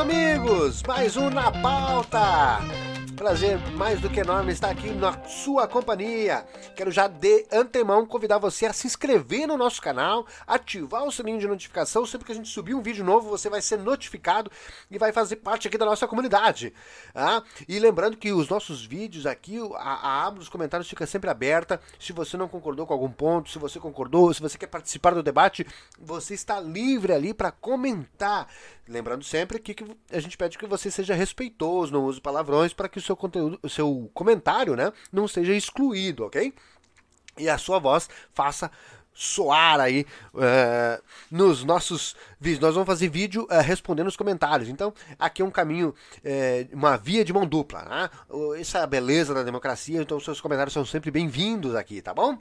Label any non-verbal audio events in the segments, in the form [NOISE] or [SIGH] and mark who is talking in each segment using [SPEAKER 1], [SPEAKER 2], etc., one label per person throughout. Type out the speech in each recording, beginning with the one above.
[SPEAKER 1] amigos! Mais um Na Pauta! Prazer mais do que enorme estar aqui na sua companhia. Quero já de antemão convidar você a se inscrever no nosso canal, ativar o sininho de notificação. Sempre que a gente subir um vídeo novo, você vai ser notificado e vai fazer parte aqui da nossa comunidade. Tá? E lembrando que os nossos vídeos aqui, a, a aba dos comentários fica sempre aberta. Se você não concordou com algum ponto, se você concordou, se você quer participar do debate, você está livre ali para comentar. Lembrando sempre que, que a gente pede que você seja respeitoso, não use palavrões para que o seu conteúdo, o seu comentário, né, não seja excluído, ok? E a sua voz faça soar aí uh, nos nossos vídeos. Nós vamos fazer vídeo uh, respondendo os comentários. Então, aqui é um caminho, uh, uma via de mão dupla. Né? Essa é a beleza da democracia. Então, seus comentários são sempre bem-vindos aqui, tá bom?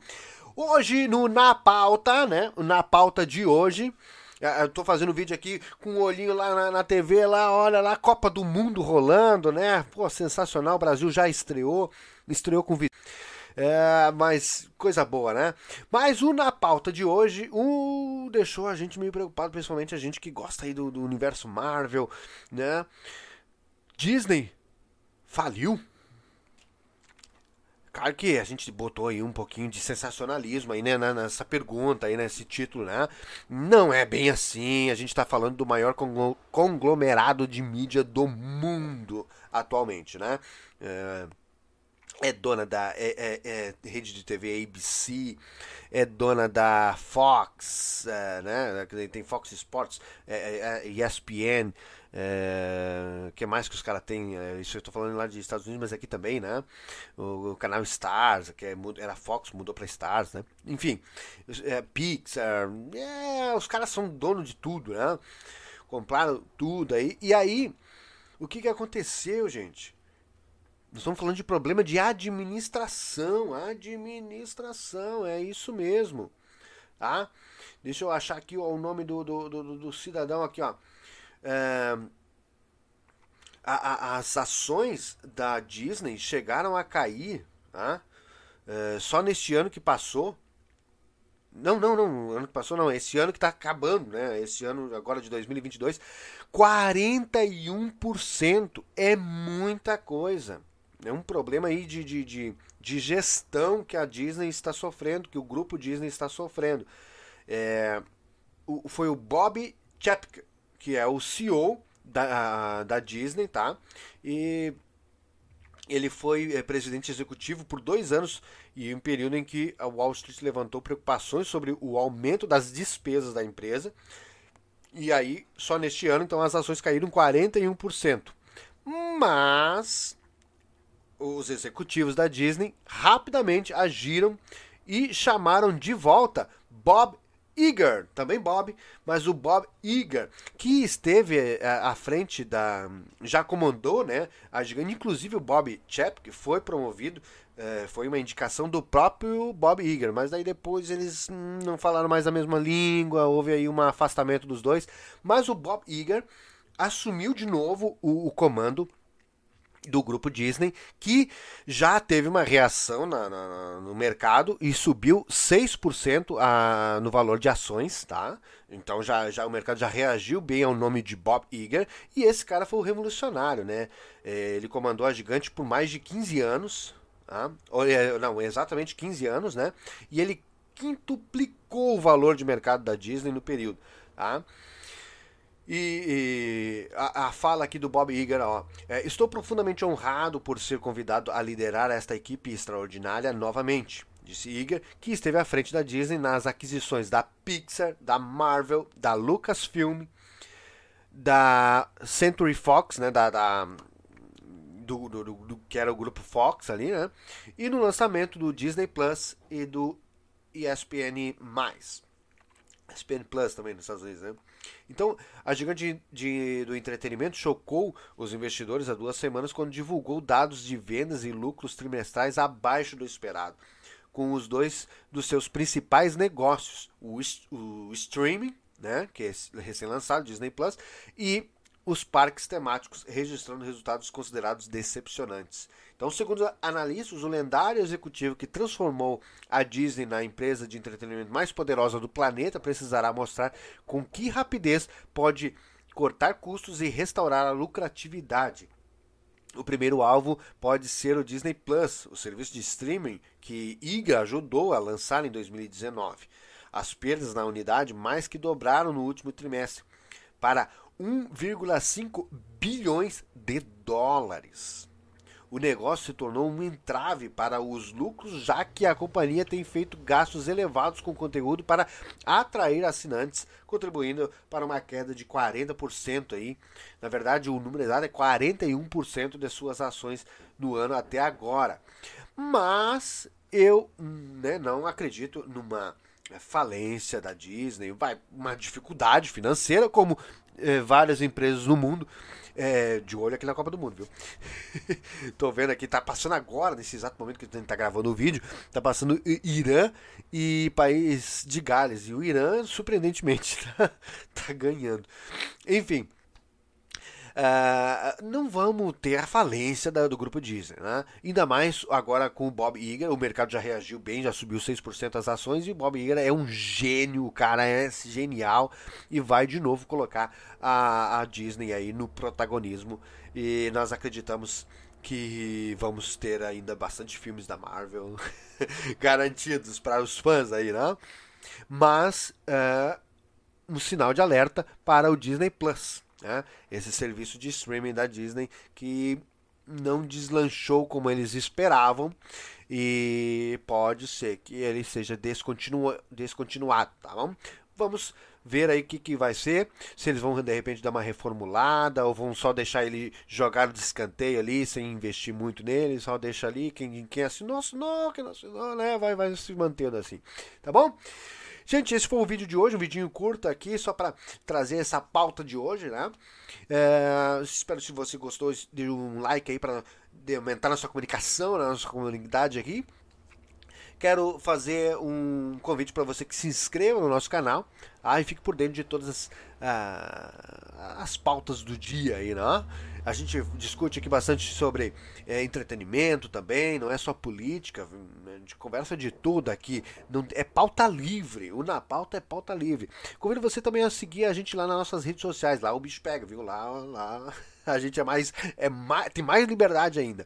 [SPEAKER 1] Hoje, no Na Pauta, né? Na pauta de hoje, eu tô fazendo vídeo aqui com o um olhinho lá na, na, TV, lá, olha lá, Copa do Mundo rolando, né? Pô, sensacional, o Brasil já estreou, estreou com vídeo. É, mas coisa boa, né? Mas o na pauta de hoje, o deixou a gente meio preocupado, principalmente a gente que gosta aí do, do universo Marvel, né? Disney faliu. Claro que a gente botou aí um pouquinho de sensacionalismo aí, né, nessa pergunta aí, nesse título, né? Não é bem assim, a gente está falando do maior conglomerado de mídia do mundo atualmente, né? É, é dona da é, é, é, rede de TV ABC, é dona da Fox, é, né? Tem Fox Sports, é, ESPN, é, que mais que os caras têm? É, isso eu estou falando lá dos Estados Unidos, mas aqui também, né? O, o canal Stars, que é, era Fox, mudou para Stars, né? Enfim, é, Pixar, é, os caras são dono de tudo, né? Compraram tudo aí. E aí, o que, que aconteceu, gente? Nós estamos falando de problema de administração. Administração, é isso mesmo. Tá? Deixa eu achar aqui ó, o nome do, do, do, do cidadão aqui, ó. É, a, a, as ações da Disney chegaram a cair tá? é, só neste ano que passou. Não, não, não, ano que passou não, esse ano que está acabando, né? Esse ano agora de 2022, 41% é muita coisa. É um problema aí de, de, de, de gestão que a Disney está sofrendo, que o grupo Disney está sofrendo. É, o, foi o Bob Chapek, que é o CEO da, da Disney, tá? E ele foi é, presidente executivo por dois anos e um período em que a Wall Street levantou preocupações sobre o aumento das despesas da empresa. E aí, só neste ano, então, as ações caíram 41%. Mas os executivos da Disney rapidamente agiram e chamaram de volta Bob Iger, também Bob, mas o Bob Iger, que esteve eh, à frente da. já comandou, né? A gigante, inclusive o Bob Chap, que foi promovido, é, foi uma indicação do próprio Bob Iger, mas daí depois eles não falaram mais a mesma língua, houve aí um afastamento dos dois. Mas o Bob Iger assumiu de novo o comando do grupo Disney, que já teve uma reação na, na, no mercado e subiu 6% a, no valor de ações, tá? Então já, já o mercado já reagiu bem ao nome de Bob Iger e esse cara foi o revolucionário, né? É, ele comandou a gigante por mais de 15 anos, tá? É, não, exatamente 15 anos, né? E ele quintuplicou o valor de mercado da Disney no período, tá? E, e a, a, fala aqui do Bob Iger, ó. É, Estou profundamente honrado por ser convidado a liderar esta equipe extraordinária novamente, disse Iger, que esteve à frente da Disney nas aquisições da Pixar, da Marvel, da Lucasfilm, da Century Fox, né, da, da do, do, do, do, que era o grupo Fox ali, né, e no lançamento do Disney Plus e do ESPN+. ESPN Plus também nos Estados Unidos, né? Então, a gigante de, de, do entretenimento chocou os investidores há duas semanas quando divulgou dados de vendas e lucros trimestrais abaixo do esperado, com os dois dos seus principais negócios, o, o streaming, né, que é recém-lançado, Disney Plus, e os parques temáticos registrando resultados considerados decepcionantes. Então, segundo analistas, o lendário executivo que transformou a Disney na empresa de entretenimento mais poderosa do planeta precisará mostrar com que rapidez pode cortar custos e restaurar a lucratividade. O primeiro alvo pode ser o Disney Plus, o serviço de streaming que IGA ajudou a lançar em 2019. As perdas na unidade mais que dobraram no último trimestre, para 1,5 bilhões de dólares o negócio se tornou um entrave para os lucros, já que a companhia tem feito gastos elevados com conteúdo para atrair assinantes, contribuindo para uma queda de 40% aí. Na verdade, o número exato é 41% de suas ações no ano até agora. Mas eu né, não acredito numa falência da Disney, vai uma dificuldade financeira como eh, várias empresas no mundo é, de olho aqui na Copa do Mundo, viu? [LAUGHS] Tô vendo aqui, tá passando agora, nesse exato momento que a gente tá gravando o vídeo, tá passando Irã e país de Gales. E o Irã, surpreendentemente, [LAUGHS] tá, tá ganhando. Enfim. Uh, não vamos ter a falência da, do grupo Disney, né? Ainda mais agora com o Bob Iger, o mercado já reagiu bem, já subiu 6% as ações e o Bob Iger é um gênio, o cara é genial e vai de novo colocar a, a Disney aí no protagonismo e nós acreditamos que vamos ter ainda bastante filmes da Marvel [LAUGHS] garantidos para os fãs aí, né? Mas uh, um sinal de alerta para o Disney Plus né? esse serviço de streaming da Disney que não deslanchou como eles esperavam e pode ser que ele seja descontinua, descontinuado, tá bom? Vamos ver aí o que, que vai ser, se eles vão de repente dar uma reformulada ou vão só deixar ele jogar de escanteio ali sem investir muito nele, só deixa ali quem, quem assinou, assinou, quem não assinou, né? Vai, vai se mantendo assim, tá bom? Gente, esse foi o vídeo de hoje, um vidinho curto aqui, só para trazer essa pauta de hoje, né? É, espero que você gostou, dê um like aí para aumentar nossa comunicação, na nossa comunidade aqui. Quero fazer um convite para você que se inscreva no nosso canal ah, e fique por dentro de todas as, ah, as pautas do dia aí, né? A gente discute aqui bastante sobre é, entretenimento também, não é só política, a gente conversa de tudo aqui. Não, é pauta livre, o Na Pauta é pauta livre. Convido você também a seguir a gente lá nas nossas redes sociais, lá o bicho pega, viu? Lá, lá a gente é mais, é mais, tem mais liberdade ainda.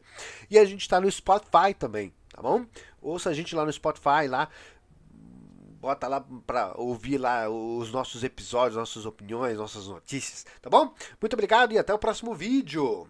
[SPEAKER 1] E a gente está no Spotify também, tá bom? Ouça a gente lá no Spotify, lá bota lá para ouvir lá os nossos episódios, nossas opiniões, nossas notícias, tá bom? Muito obrigado e até o próximo vídeo.